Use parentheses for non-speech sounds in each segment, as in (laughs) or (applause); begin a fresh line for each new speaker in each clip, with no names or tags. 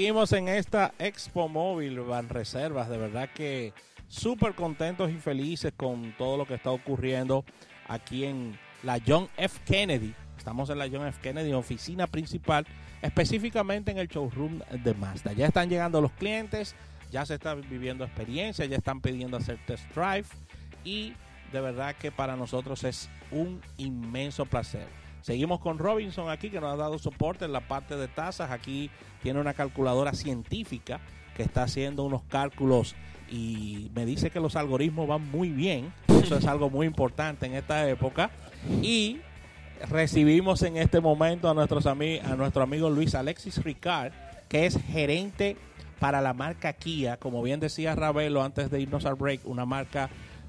Seguimos en esta Expo Móvil Van Reservas, de verdad que súper contentos y felices con todo lo que está ocurriendo aquí en la John F. Kennedy. Estamos en la John F. Kennedy, oficina principal, específicamente en el showroom de Mazda. Ya están llegando los clientes, ya se están viviendo experiencia, ya están pidiendo hacer test drive y de verdad que para nosotros es un inmenso placer. Seguimos con Robinson aquí que nos ha dado soporte en la parte de tasas. Aquí tiene una calculadora científica que está haciendo unos cálculos y me dice que los algoritmos van muy bien. Eso es algo muy importante en esta época. Y recibimos en este momento a, nuestros a nuestro amigo Luis Alexis Ricard, que es gerente para la marca Kia. Como bien decía Ravelo antes de irnos al break, una marca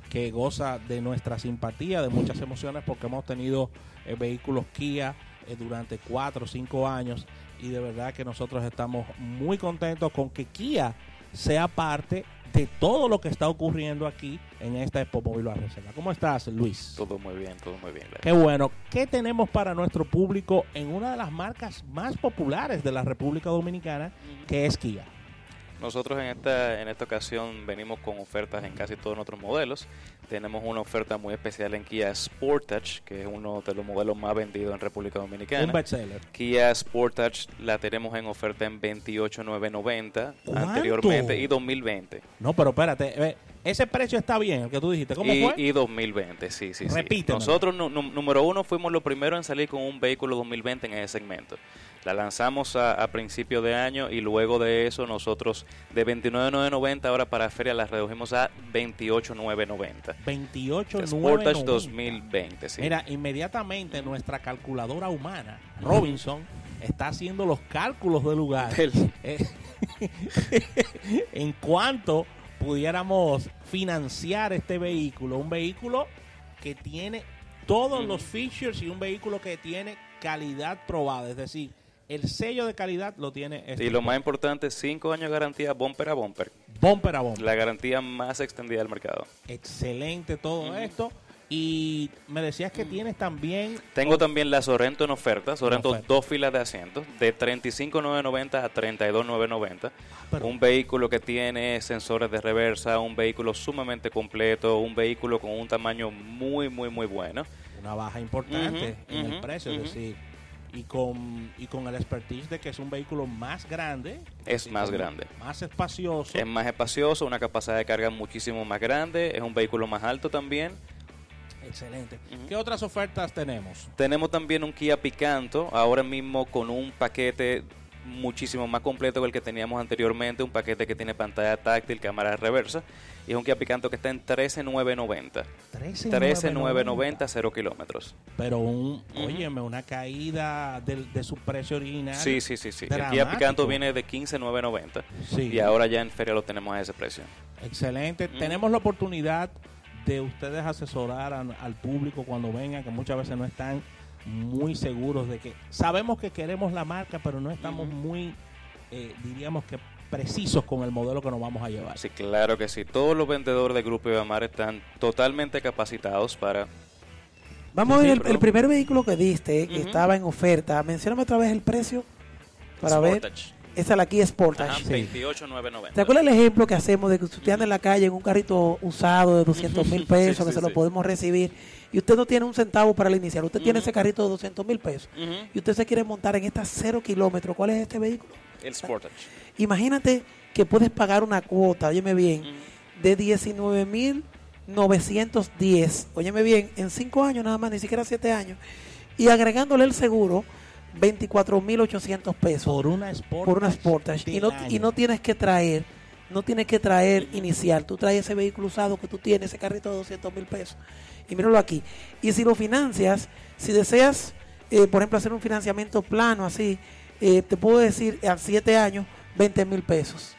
que goza de nuestra simpatía, de muchas emociones, porque hemos tenido eh, vehículos Kia eh, durante cuatro o cinco años y de verdad que nosotros estamos muy contentos con que Kia sea parte de todo lo que está ocurriendo aquí en esta Expo Móvil Reserva. ¿Cómo estás, Luis?
Todo muy bien, todo muy bien.
Qué bueno. ¿Qué tenemos para nuestro público en una de las marcas más populares de la República Dominicana, que es Kia?
Nosotros en esta, en esta ocasión venimos con ofertas en casi todos nuestros modelos. Tenemos una oferta muy especial en Kia Sportage, que es uno de los modelos más vendidos en República Dominicana.
Un bestseller.
Kia Sportage la tenemos en oferta en 28,990 anteriormente y 2020.
No, pero espérate, ese precio está bien, el que tú dijiste. ¿Cómo
y,
fue?
Y 2020, sí, sí,
Repite.
Nosotros, número uno, fuimos los primeros en salir con un vehículo 2020 en ese segmento. La lanzamos a, a principio de año y luego de eso nosotros de 29.990 ahora para feria la redujimos a 28.990.
28.990.
Sportage 2020, sí.
Mira, inmediatamente nuestra calculadora humana, Robinson, está haciendo los cálculos del lugar. Eh, (laughs) en cuanto pudiéramos financiar este vehículo, un vehículo que tiene todos los features y un vehículo que tiene calidad probada, es decir, el sello de calidad lo tiene este
Y lo más importante, 5 años de garantía bumper a bumper.
Bumper a bumper.
La garantía más extendida del mercado.
Excelente todo esto. Y me decías que tienes también...
Tengo también la Sorrento en oferta. Sorrento
oferta.
dos filas de asientos, de 35.990 a 32.990.
pero-
Un vehículo que tiene sensores de reversa, un vehículo sumamente completo, un vehículo con un tamaño muy, muy, muy bueno.
Una baja importante en el precio, es
ujú.
decir, y con, y con el expertise de que es un vehículo más grande.
Es más grande.
Más espacioso.
Es más espacioso, una capacidad de carga muchísimo más grande, es un vehículo más alto también.
Excelente. ¿Qué otras ofertas tenemos?
Tenemos también un Kia Picanto, ahora mismo con un paquete muchísimo más completo que el que teníamos anteriormente, un paquete que tiene pantalla táctil, cámara reversa, y es un Kia Picanto que está en 13.990. 13.990, 0 kilómetros.
Pero un,
Ujú.
óyeme, una caída de, su precio original.
Sí, sí, sí, sí. El Kia. Picanto viene de 15.990
Sí.
y ahora ya en feria lo tenemos a ese precio.
Excelente. Tenemos la oportunidad de ustedes asesorar a- al público cuando vengan, que muchas veces no están muy seguros de que sabemos que queremos la marca, pero no estamos muy, eh, diríamos que precisos con el modelo que nos vamos a llevar.
Sí, claro que sí. Todos los vendedores del Grupo Ibamar están totalmente capacitados para...
Vamos a ver el, primer vehículo que diste, que estaba en oferta. Mencióname otra vez el precio para ver. Esa es la Kia Sportage.
Ajá,
Sí.
28.990.
¿Te acuerdas el ejemplo que hacemos de que usted anda en la calle en un carrito usado de 200 mil (laughs) pesos,
Sí,
que se lo podemos recibir, y usted no tiene un centavo para el inicial? Usted tiene ese carrito de 200 mil pesos, y usted se quiere montar en esta cero kilómetros. ¿Cuál es este vehículo?
El Sportage.
Imagínate que puedes pagar una cuota, óyeme bien, de 19 mil 910, óyeme bien, en 5 años nada más, ni siquiera 7 años, y agregándole el seguro, 24 mil 800 pesos
Por una Sportage.
por una Sportage. Y no, y no tienes que traer, no tienes que traer inicial, tú traes ese vehículo usado que tú tienes, ese carrito de 200 mil pesos. Y míralo aquí. Y si lo financias, si deseas, eh, por ejemplo, hacer un financiamiento plano así, eh, te puedo decir a 7 años, 20 mil pesos.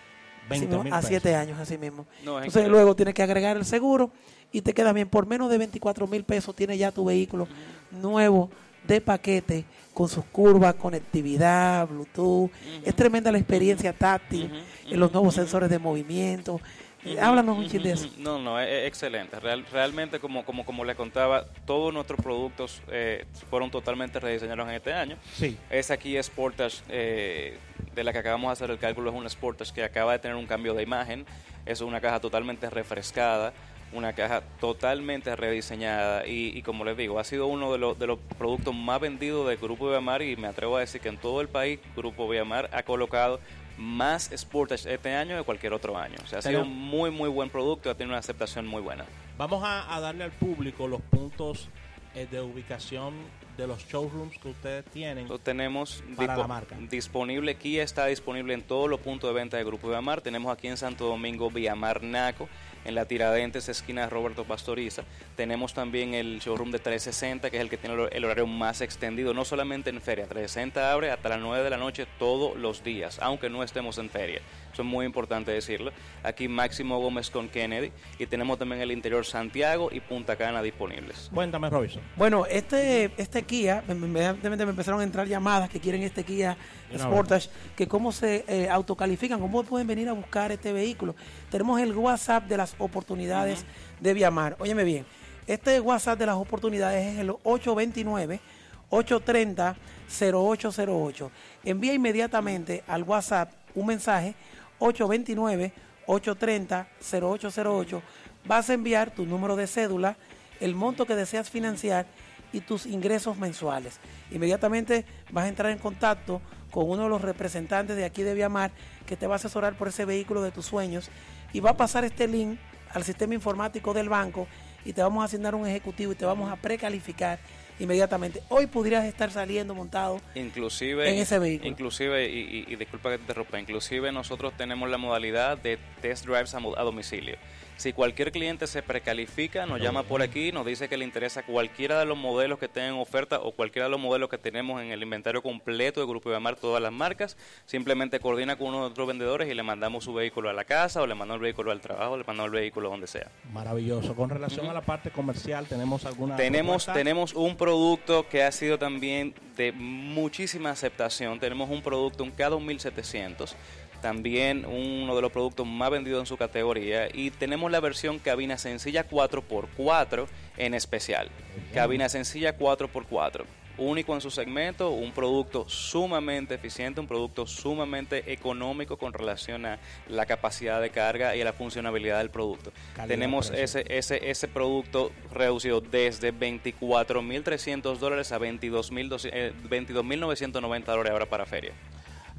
20
Así mismo,
mil
a
pesos.
7 años, así mismo.
No, es
Entonces
increíble.
luego tienes que agregar el seguro y te queda bien. Por menos de 24 mil pesos tienes ya tu vehículo nuevo de paquete con sus curvas, conectividad, Bluetooth. Es tremenda la experiencia táctil en los nuevos sensores de movimiento. Eh, háblanos un chiste de eso.
No, no, es, excelente. Real, realmente, como, como, como le contaba, todos nuestros productos eh, fueron totalmente rediseñados en este año.
Sí.
Esa aquí Sportage, eh, de la que acabamos de hacer el cálculo, es una Sportage que acaba de tener un cambio de imagen. Es una caja totalmente refrescada, una caja totalmente rediseñada. Y, y como les digo, ha sido uno de, los de los productos más vendidos del Grupo Viamar y me atrevo a decir que en todo el país Grupo Viamar ha colocado más Sportage este año que cualquier otro año. O sea, ha sido un muy, muy buen producto, ha tenido una aceptación muy buena.
Vamos a, a darle al público los puntos eh, de ubicación de los showrooms que ustedes tienen.
Lo tenemos
Para la marca.
disponible, Kia está disponible en todos los puntos de venta del Grupo Viamar. Tenemos aquí en Santo Domingo Viamar Naco, en la Tiradentes, esquina Roberto Pastoriza. Tenemos también el showroom de 360, que es el que tiene el horario más extendido, no solamente en feria. 360 abre hasta las 9 de la noche todos los días, aunque no estemos en feria. Eso es muy importante decirlo. Aquí Máximo Gómez con Kennedy y tenemos también el interior Santiago y Punta Cana disponibles.
Cuéntame, Robinson.
Bueno, este, este Kia, inmediatamente me empezaron a entrar llamadas que quieren este Kia Sportage, que cómo se eh, autocalifican, cómo pueden venir a buscar este vehículo. Tenemos el WhatsApp de las oportunidades de Viamar. Óyeme bien, este WhatsApp de las oportunidades es el 829-830-0808. Envía inmediatamente al WhatsApp un mensaje 829-830-0808. Vas a enviar tu número de cédula, el monto que deseas financiar y tus ingresos mensuales. Inmediatamente vas a entrar en contacto con uno de los representantes de aquí de Viamar que te va a asesorar por ese vehículo de tus sueños y va a pasar este link al sistema informático del banco y te vamos a asignar un ejecutivo y te vamos a precalificar inmediatamente. Hoy podrías estar saliendo montado
Inclusive,
en ese vehículo.
Inclusive, y, y- y disculpa que te interrumpa, inclusive nosotros tenemos la modalidad de test drives a, a domicilio. Si cualquier cliente se precalifica, nos llama por aquí, nos dice que le interesa cualquiera de los modelos que tengan oferta o cualquiera de los modelos que tenemos en el inventario completo de Grupo Ibamar, todas las marcas, simplemente coordina con uno de nuestros vendedores y le mandamos su vehículo a la casa o le mandamos el vehículo al trabajo, le mandamos el vehículo donde sea.
Maravilloso. Con relación a la parte comercial, ¿tenemos alguna
Tenemos,
propuesta?
tenemos un producto que ha sido también de muchísima aceptación. Tenemos un producto, un K2700, también uno de los productos más vendidos en su categoría. Y tenemos la versión cabina sencilla 4x4 en especial. Cabina sencilla 4x4. Único en su segmento, un producto sumamente eficiente, un producto sumamente económico con relación a la capacidad de carga y a la funcionalidad del producto.
Calidad,
Tenemos ese, ese, ese producto reducido desde 24.300 dólares a 22.990 eh, 22.990 dólares ahora para feria.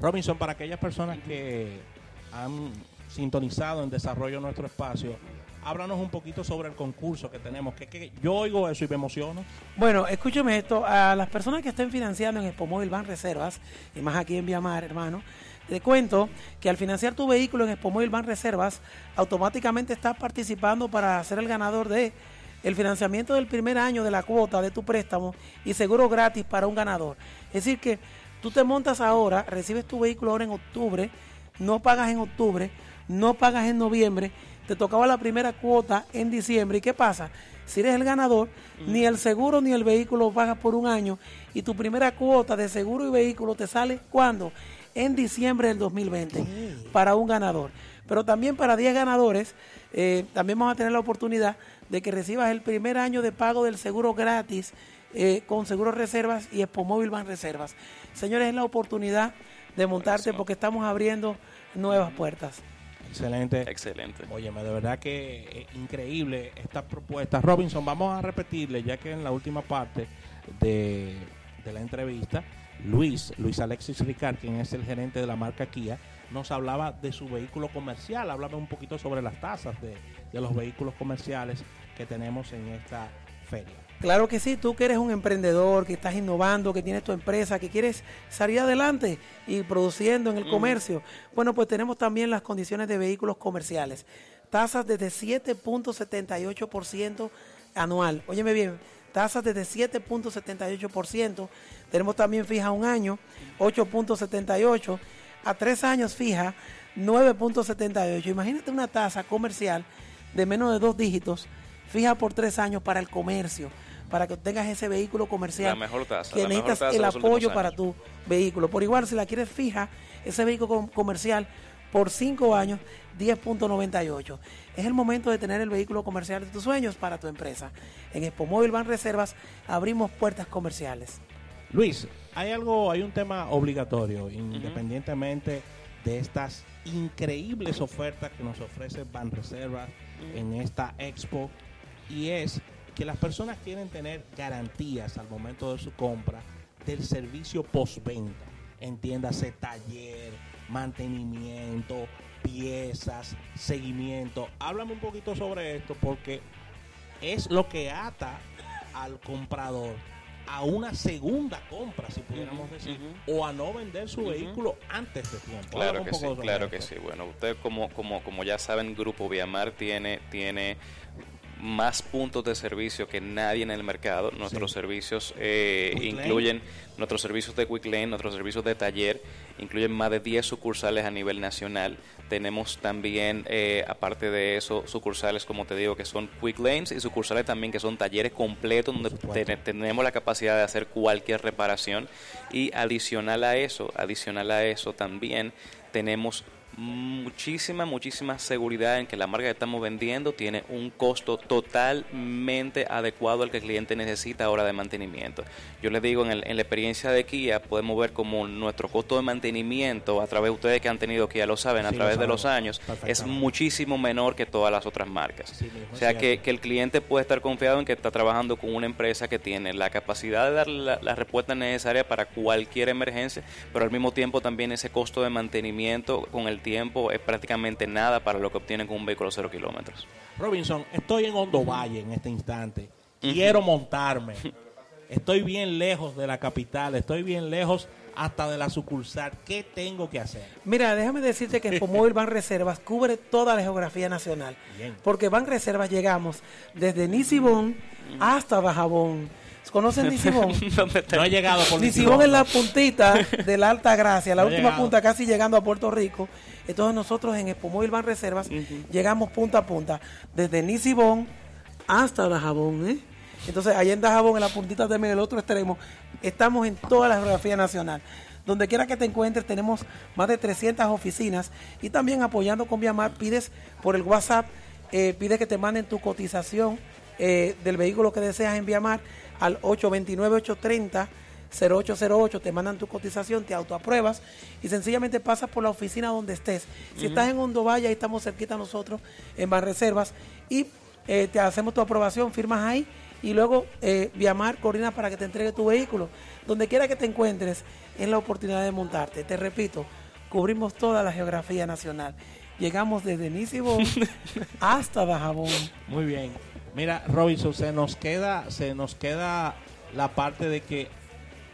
Robinson, para aquellas personas que han sintonizado en desarrollo de nuestro espacio, háblanos un poquito sobre el concurso que tenemos. Que, yo oigo eso y me emociono.
Bueno, escúcheme esto, a las personas que estén financiando en Expo Móvil Van Reservas, y más aquí en Viamar, hermano, te cuento que al financiar tu vehículo en Expo Móvil Van Reservas, automáticamente estás participando para ser el ganador de el financiamiento del primer año de la cuota de tu préstamo y seguro gratis para un ganador. Es decir que tú te montas ahora, recibes tu vehículo ahora en octubre, no pagas en octubre, no pagas en noviembre, te tocaba la primera cuota en diciembre. ¿Y qué pasa? Si eres el ganador, ni el seguro ni el vehículo pagas por un año y tu primera cuota de seguro y vehículo te sale ¿cuándo? En diciembre del 2020 para un ganador. Pero también para 10 ganadores, eh, también vamos a tener la oportunidad de que recibas el primer año de pago del seguro gratis eh, con Seguro Reservas y Expo Móvil Van Reservas. Señores, es la oportunidad de montarte
Buenísimo.
porque estamos abriendo nuevas puertas.
Excelente.
Excelente.
Óyeme, de verdad que eh, increíble esta propuesta. Robinson, vamos a repetirle, ya que en la última parte de, de la entrevista, Luis, Luis Alexis Ricard, quien es el gerente de la marca Kia, nos hablaba de su vehículo comercial. Háblame un poquito sobre las tasas de, de los vehículos comerciales que tenemos en esta feria.
Claro que sí, tú que eres un emprendedor, que estás innovando, que tienes tu empresa, que quieres salir adelante y produciendo en el comercio. Bueno, pues tenemos también las condiciones de vehículos comerciales. Tasas desde 7.78% anual. Óyeme bien, tasas desde 7.78%. Tenemos también fija un año, 8.78. A tres años fija, 9.78. Imagínate una tasa comercial de menos de dos dígitos, fija por tres años para el comercio, para que tengas ese vehículo comercial.
La mejor tasa,
Que
la mejor
necesitas
tasa
el apoyo para tu vehículo. Por igual, si la quieres fija, ese vehículo com- comercial por 5 años 10.98. Es el momento de tener el vehículo comercial de tus sueños para tu empresa. En Expo Móvil Van Reservas abrimos puertas comerciales.
Luis, hay algo, hay un tema obligatorio, independientemente de estas increíbles ofertas que nos ofrece Van Reservas en esta expo, y es que las personas quieren tener garantías al momento de su compra del servicio postventa. Entiéndase taller, mantenimiento, piezas, seguimiento. Háblame un poquito sobre esto porque es lo que ata al comprador a una segunda compra, si pudiéramos decir, o a no vender su vehículo antes de tiempo.
Claro que sí, claro que sí. Bueno, ustedes como, como, como ya saben, Grupo Viamar tiene, tiene más puntos de servicio que nadie en el mercado. Nuestros servicios eh, incluyen nuestros servicios de Quick Lane, nuestros servicios de taller, incluyen más de 10 sucursales a nivel nacional. Tenemos también, eh, aparte de eso, sucursales, como te digo, que son Quick Lanes y sucursales también que son talleres completos donde tenemos la capacidad de hacer cualquier reparación. Y adicional a eso, adicional a eso también tenemos muchísima, muchísima seguridad en que la marca que estamos vendiendo tiene un costo totalmente adecuado al que el cliente necesita a hora de mantenimiento. Yo les digo, en, la experiencia de Kia podemos ver como nuestro costo de mantenimiento, a través de ustedes que han tenido Kia lo saben, a través de los años, es muchísimo menor que todas las otras marcas. o sea que, el cliente puede estar confiado en que está trabajando con una empresa que tiene la capacidad de dar la, la respuesta necesaria para cualquier emergencia, pero al mismo tiempo también ese costo de mantenimiento con el tiempo es prácticamente nada para lo que obtienen con un vehículo cero kilómetros.
Robinson, estoy en Hondo Valle en este instante. Quiero montarme. Estoy bien lejos de la capital, estoy bien lejos hasta de la sucursal. ¿Qué tengo que hacer?
Mira, déjame decirte que Móvil Van Reservas cubre toda la geografía nacional. Porque Van Reservas llegamos desde Nisibón hasta Bajabón ¿Conocen (laughs) Nisibón?
no he llegado por
Nisibón es la puntita de la Alta Gracia, la última punta casi llegando a Puerto Rico. Entonces nosotros en Expo Móvil Van Reservas llegamos punta a punta, desde Nisibón hasta Dajabón. ¿eh? Entonces allá en Dajabón, en la puntita de medio del otro extremo, estamos en toda la geografía nacional. Donde quiera que te encuentres, tenemos más de 300 oficinas y también apoyando con Viamar, pides por el WhatsApp, eh, pide que te manden tu cotización eh, del vehículo que deseas en Viamar al 829-830. 0808, te mandan tu cotización, te autoapruebas y sencillamente pasas por la oficina donde estés. Si estás en Hondo Valle, ahí estamos cerquita nosotros, en Banreservas, y eh, te hacemos tu aprobación, firmas ahí y luego eh, Viamar coordina para que te entregue tu vehículo. Donde quiera que te encuentres, es la oportunidad de montarte. Te repito, cubrimos toda la geografía nacional. Llegamos desde Nisibón (laughs) hasta Bajabón.
Muy bien. Mira, Robinson, se nos queda, se nos queda la parte de que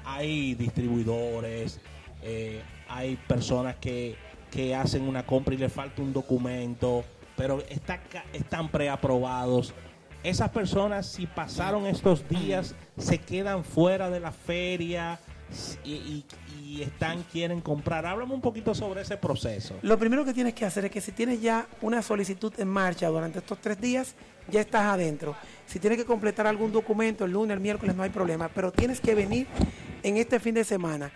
hay distribuidores, eh, hay personas que, que, hacen una compra y le falta un documento, pero está, están preaprobados. Esas personas, si pasaron estos días, se quedan fuera de la feria y, y están, quieren comprar. Háblame un poquito sobre ese proceso.
Lo primero que tienes que hacer es que si tienes ya una solicitud en marcha durante estos tres días, ya estás adentro. Si tienes que completar algún documento el lunes, el miércoles, no hay problema, pero tienes que venir en este fin de semana.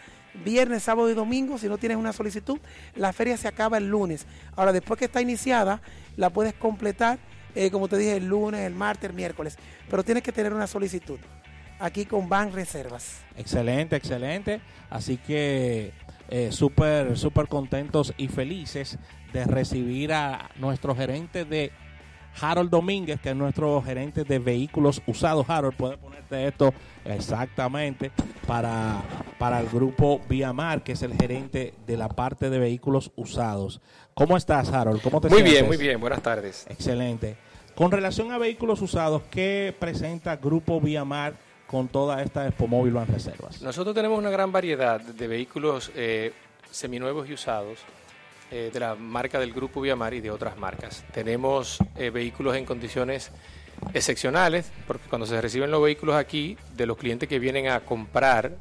Viernes, sábado y domingo, si no tienes una solicitud, la feria se acaba el lunes. Ahora, después que está iniciada, la puedes completar, eh, como te dije, el lunes, el martes, el miércoles, pero tienes que tener una solicitud aquí con Bank Reservas.
Excelente, excelente. Así que eh, súper, súper contentos y felices de recibir a nuestro gerente de Harold Domínguez, que es nuestro gerente de vehículos usados. Harold, puede ponerte esto exactamente para, para el grupo Viamar, que es el gerente de la parte de vehículos usados. ¿Cómo estás, Harold? ¿Cómo te
muy bien, muy bien. Buenas tardes.
Excelente. Con relación a vehículos usados, ¿qué presenta Grupo Viamar con toda esta Expo Móvil Van Reservas?
Nosotros tenemos una gran variedad de vehículos eh, seminuevos y usados eh, de la marca del Grupo Viamar y de otras marcas. Tenemos eh, vehículos en condiciones excepcionales, porque cuando se reciben los vehículos aquí, de los clientes que vienen a comprar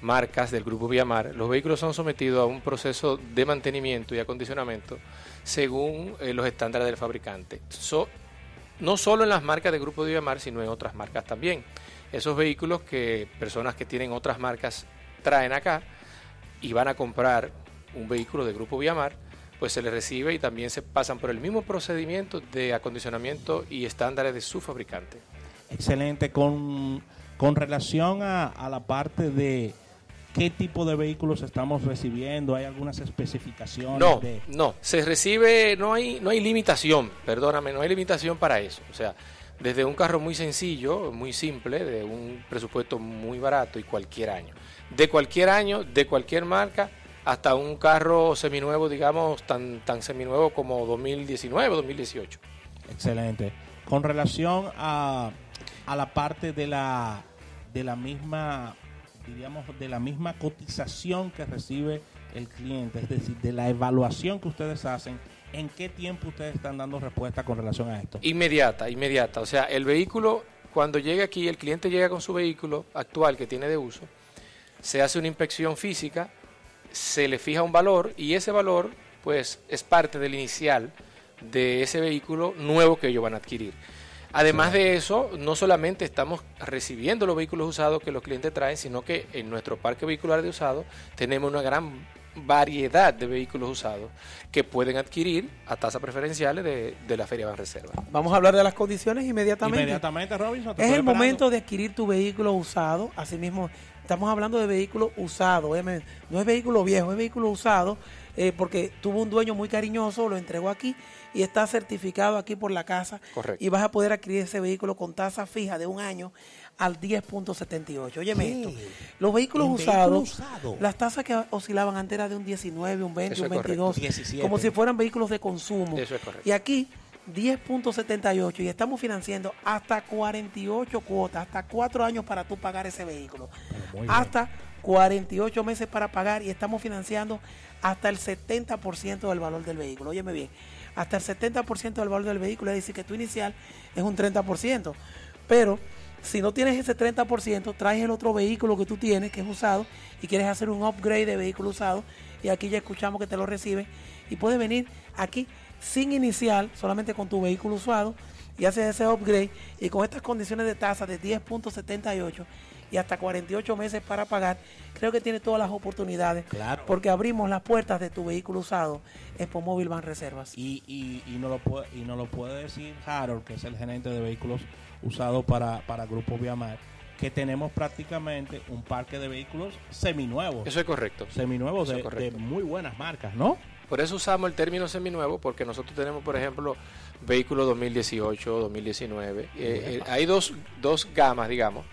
marcas del Grupo Viamar, los vehículos son sometidos a un proceso de mantenimiento y acondicionamiento según los estándares del fabricante. no solo en las marcas del Grupo Viamar, sino en otras marcas también esos vehículos que personas que tienen otras marcas traen acá y van a comprar un vehículo de Grupo Viamar, pues se les recibe y también se pasan por el mismo procedimiento de acondicionamiento y estándares de su fabricante.
Excelente. Con, con relación a, a la parte de qué tipo de vehículos estamos recibiendo, ¿hay algunas especificaciones?
No,
de...
no, se recibe, no hay, no hay limitación, perdóname, no hay limitación para eso. O sea, desde un carro muy sencillo, muy simple, de un presupuesto muy barato y cualquier año. De cualquier año, de cualquier marca, hasta un carro seminuevo, digamos, tan, tan seminuevo como 2019 o 2018.
Excelente. Con relación a, a la parte de la, de la misma, diríamos, de la misma cotización que recibe el cliente, es decir, de la evaluación que ustedes hacen, ¿en qué tiempo ustedes están dando respuesta con relación a esto?
Inmediata, inmediata. O sea, el vehículo, cuando llega aquí, el cliente llega con su vehículo actual que tiene de uso, se hace una inspección física, se le fija un valor y ese valor, pues, es parte del inicial de ese vehículo nuevo que ellos van a adquirir. Además de eso, no solamente estamos recibiendo los vehículos usados que los clientes traen, sino que en nuestro parque vehicular de usados tenemos una gran variedad de vehículos usados que pueden adquirir a tasas preferenciales de, de la Feria Banreserva.
Vamos a hablar de las condiciones inmediatamente.
Inmediatamente, Robinson. te
Es el
esperando.
momento de adquirir tu vehículo usado. Asimismo, estamos hablando de vehículo usado. ¿eh? No es vehículo viejo, es vehículo usado. eh, porque tuvo un dueño muy cariñoso, lo entregó aquí y está certificado aquí por la casa.
Correcto.
Y vas a poder adquirir ese vehículo con tasa fija de un año al 10.78. Óyeme
¿Qué?
esto. Los vehículos usados,
usado.
las tasas que oscilaban antes eran de un 19, un 20,
Eso
un
es correcto.
22,
17.
como si fueran vehículos de consumo.
Eso es correcto.
Y aquí 10.78 y estamos financiando hasta 48 cuotas, hasta 4 años para tú pagar ese vehículo.
Bien.
Hasta 48 meses para pagar y estamos financiando hasta el 70% del valor del vehículo. Óyeme bien, hasta el 70% del valor del vehículo, es decir, que tu inicial es un 30%. Pero si no tienes ese 30%, traes el otro vehículo que tú tienes, que es usado, y quieres hacer un upgrade de vehículo usado, y aquí ya escuchamos que te lo reciben, y puedes venir aquí sin inicial, solamente con tu vehículo usado, y haces ese upgrade, y con estas condiciones de tasa de 10.78 y hasta 48 meses para pagar, creo que tiene todas las oportunidades,
Claro.
porque abrimos las puertas de tu vehículo usado, Expo Móvil Van Reservas.
Y, y, y, no lo puede, y no lo puede decir Harold, que es el gerente de vehículos usados para, para Grupo Viamar, que tenemos prácticamente un parque de vehículos seminuevos.
Eso es correcto.
Seminuevos
Eso
de,
es correcto.
de muy buenas marcas, ¿no?
Por eso usamos el término seminuevo, porque nosotros tenemos, por ejemplo, vehículos 2018, 2019. Eh, eh, hay dos, dos gamas, digamos,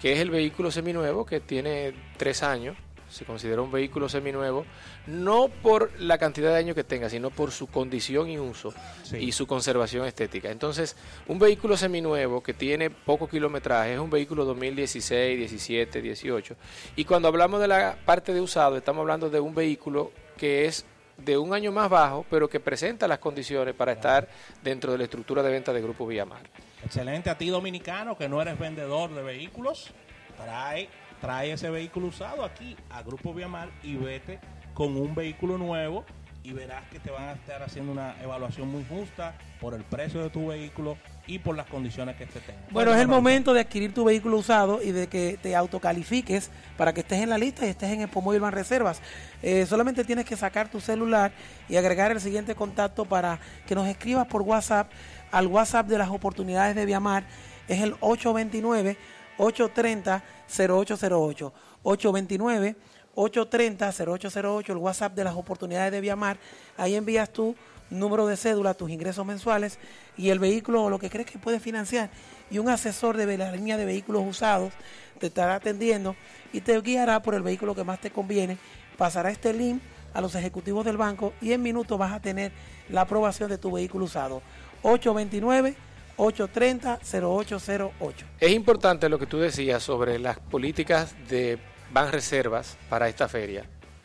que es el vehículo seminuevo, que tiene tres años, se considera un vehículo seminuevo, no por la cantidad de años que tenga, sino por su condición y uso
Sí.
y su conservación estética. Entonces, un vehículo seminuevo que tiene poco kilometraje es un vehículo 2016, 17, 18. Y cuando hablamos de la parte de usado, estamos hablando de un vehículo que es de un año más bajo, pero que presenta las condiciones para estar dentro de la estructura de venta de Grupo Villamar.
Excelente a ti dominicano que no eres vendedor de vehículos, trae, trae ese vehículo usado aquí a Grupo Viamar y vete con un vehículo nuevo y verás que te van a estar haciendo una evaluación muy justa por el precio de tu vehículo y por las condiciones que este tenga.
Bueno, es el momento de adquirir tu vehículo usado y de que te autocalifiques para que estés en la lista y estés en Expo Móvil Van Reservas. Eh, solamente tienes que sacar tu celular y agregar el siguiente contacto para que nos escribas por WhatsApp al WhatsApp de las oportunidades de Viamar. Es el 829-830-0808. 829-830-0808, el WhatsApp de las oportunidades de Viamar. Ahí envías tu número de cédula, tus ingresos mensuales y el vehículo o lo que crees que puedes financiar. Y un asesor de la línea de vehículos usados te estará atendiendo y te guiará por el vehículo que más te conviene. Pasará este link a los ejecutivos del banco y en minutos vas a tener la aprobación de tu vehículo usado. 829-830-0808.
Es importante lo que tú decías sobre las políticas de Ban Reservas para esta feria.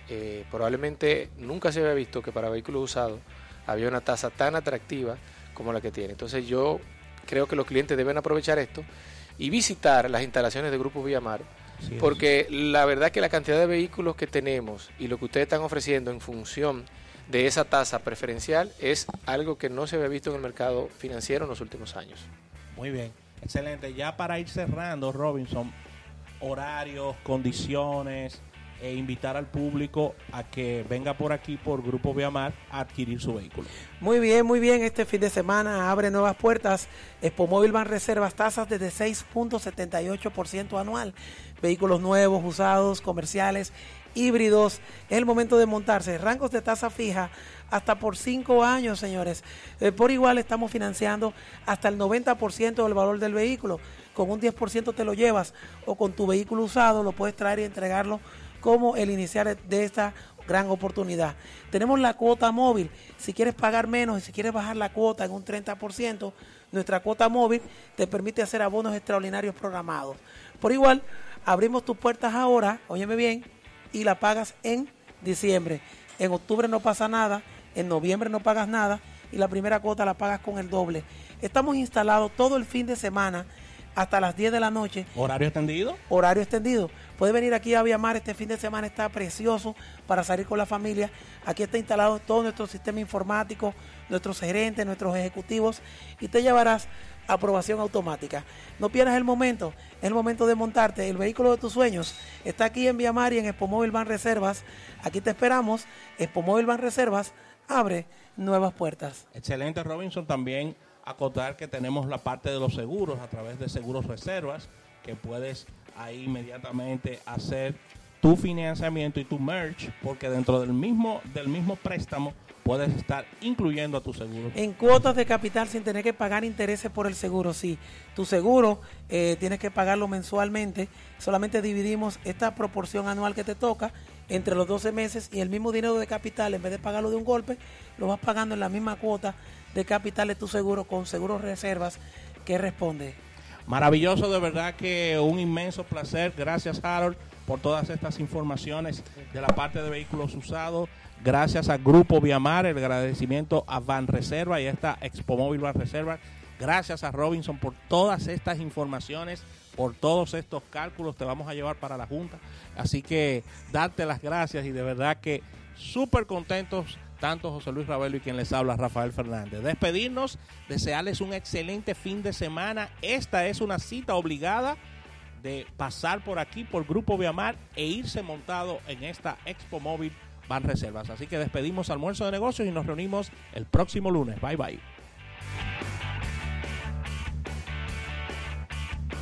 Eh, probablemente nunca se había visto que para vehículos usados había una tasa tan atractiva como la que tiene. Entonces yo creo que los clientes deben aprovechar esto y visitar las instalaciones de Grupo Villamar,
es.
porque la verdad que la cantidad de vehículos que tenemos y lo que ustedes están ofreciendo en función de esa tasa preferencial es algo que no se había visto en el mercado financiero en los últimos años.
Muy bien, excelente. Ya para ir cerrando, Robinson, horarios, condiciones, e invitar al público a que venga por aquí por Grupo Viamar a adquirir su vehículo.
Muy bien, muy bien. Este fin de semana abre nuevas puertas. Expo Móvil Van Reservas tasas desde 6.78% anual. Vehículos nuevos, usados, comerciales, híbridos. Es el momento de montarse. Rangos de tasa fija hasta por 5 años, señores. Eh, por igual estamos financiando hasta el 90% del valor del vehículo. Con un 10% te lo llevas o con tu vehículo usado lo puedes traer y entregarlo como el iniciar de esta gran oportunidad. Tenemos la cuota móvil. Si quieres pagar menos y si quieres bajar la cuota en un 30%, nuestra cuota móvil te permite hacer abonos extraordinarios programados. Por igual, abrimos tus puertas ahora, óyeme bien, y la pagas en diciembre. En octubre no pasa nada, en noviembre no pagas nada y la primera cuota la pagas con el doble. Estamos instalados todo el fin de semana hasta las 10 de la noche.
¿Horario extendido?
Horario extendido. Puede venir aquí a Viamar, este fin de semana está precioso para salir con la familia. Aquí está instalado todo nuestro sistema informático, nuestros gerentes, nuestros ejecutivos y te llevarás aprobación automática. No pierdas el momento, es el momento de montarte. El vehículo de tus sueños está aquí en Viamar y en Expo Móvil Van Reservas. Aquí te esperamos. Expo Móvil Van Reservas abre nuevas puertas.
Excelente, Robinson. También acotar que tenemos la parte de los seguros a través de Seguros Reservas, que puedes ahí inmediatamente hacer tu financiamiento y tu merge, porque dentro del mismo, del mismo préstamo puedes estar incluyendo a tu seguro.
En cuotas de capital sin tener que pagar intereses por el seguro, sí. Tu seguro eh, tienes que pagarlo mensualmente. Solamente dividimos esta proporción anual que te toca entre los 12 meses y el mismo dinero de capital, en vez de pagarlo de un golpe, lo vas pagando en la misma cuota de capital de tu seguro con seguros reservas que responde.
Maravilloso, de verdad que un inmenso placer. Gracias, Harold, por todas estas informaciones de la parte de vehículos usados. Gracias al Grupo Viamar, el agradecimiento a Van Reserva y a esta Expo Móvil Van Reserva. Gracias a Robinson por todas estas informaciones, por todos estos cálculos. Te vamos a llevar para la Junta. Así que darte las gracias y de verdad que súper contentos tanto José Luis Ravelo y quien les habla, Rafael Fernández. Despedirnos, desearles un excelente fin de semana. Esta es una cita obligada de pasar por aquí, por Grupo Viamar, e irse montado en esta Expo Móvil Van Reservas. Así que despedimos almuerzo de negocios y nos reunimos el próximo lunes. Bye bye.